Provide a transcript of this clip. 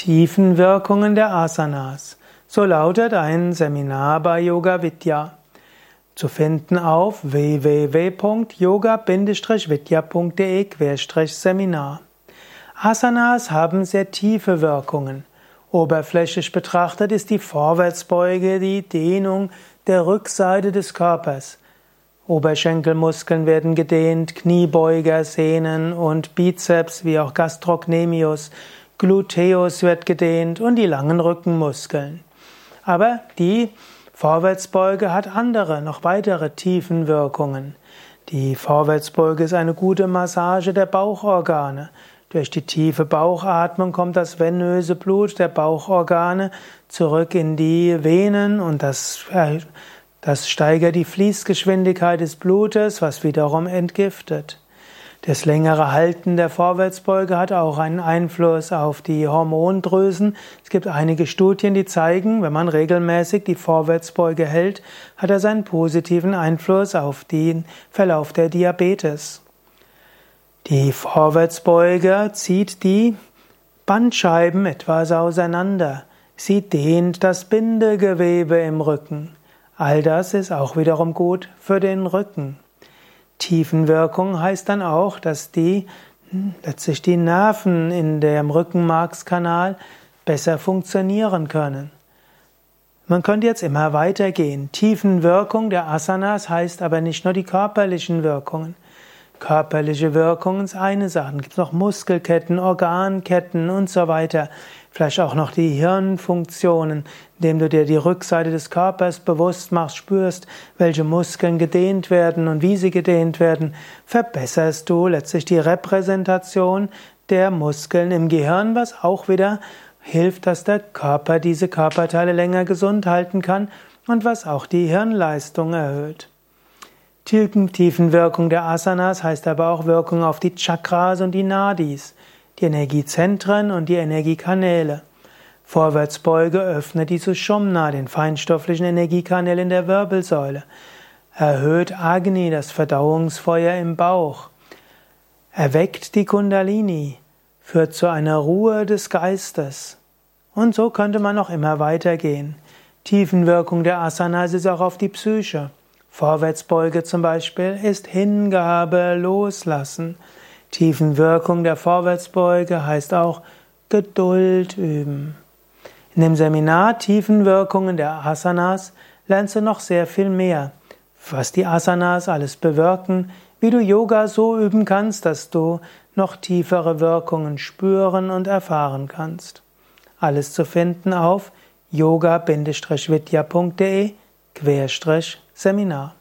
Tiefenwirkungen der Asanas. So lautet ein Seminar bei Yoga Vidya. Zu finden auf www.yoga-vidya.de-seminar. Asanas haben sehr tiefe Wirkungen. Oberflächlich betrachtet ist die Vorwärtsbeuge die Dehnung der Rückseite des Körpers. Oberschenkelmuskeln werden gedehnt, Kniebeuger, Sehnen und Bizeps wie auch Gastrocnemius Gluteus wird gedehnt und die langen Rückenmuskeln. Aber die Vorwärtsbeuge hat andere, noch weitere Tiefenwirkungen. Die Vorwärtsbeuge ist eine gute Massage der Bauchorgane. Durch die tiefe Bauchatmung kommt das venöse Blut der Bauchorgane zurück in die Venen und das, das steigert die Fließgeschwindigkeit des Blutes, was wiederum entgiftet. Das längere Halten der Vorwärtsbeuge hat auch einen Einfluss auf die Hormondrüsen. Es gibt einige Studien, die zeigen, wenn man regelmäßig die Vorwärtsbeuge hält, hat er seinen positiven Einfluss auf den Verlauf der Diabetes. Die Vorwärtsbeuge zieht die Bandscheiben etwas auseinander. Sie dehnt das Bindegewebe im Rücken. All das ist auch wiederum gut für den Rücken. Tiefenwirkung heißt dann auch, dass die letztlich die Nerven in dem Rückenmarkskanal besser funktionieren können. Man könnte jetzt immer weitergehen. Tiefenwirkung der Asanas heißt aber nicht nur die körperlichen Wirkungen. Körperliche Wirkungen ist eine Sache. Es gibt noch Muskelketten, Organketten und so weiter. Vielleicht auch noch die Hirnfunktionen, indem du dir die Rückseite des Körpers bewusst machst, spürst, welche Muskeln gedehnt werden und wie sie gedehnt werden, verbesserst du letztlich die Repräsentation der Muskeln im Gehirn, was auch wieder hilft, dass der Körper diese Körperteile länger gesund halten kann und was auch die Hirnleistung erhöht. Tiefenwirkung der Asanas heißt aber auch Wirkung auf die Chakras und die Nadis, die Energiezentren und die Energiekanäle. Vorwärtsbeuge öffnet die Sushumna, den feinstofflichen Energiekanal in der Wirbelsäule. Erhöht Agni, das Verdauungsfeuer im Bauch. Erweckt die Kundalini, führt zu einer Ruhe des Geistes. Und so könnte man noch immer weitergehen. Tiefenwirkung der Asanas ist auch auf die Psyche. Vorwärtsbeuge zum Beispiel ist Hingabe, Loslassen. Tiefenwirkung der Vorwärtsbeuge heißt auch Geduld üben. In dem Seminar Tiefenwirkungen der Asanas lernst du noch sehr viel mehr, was die Asanas alles bewirken, wie du Yoga so üben kannst, dass du noch tiefere Wirkungen spüren und erfahren kannst. Alles zu finden auf yoga-vidya.de Seminar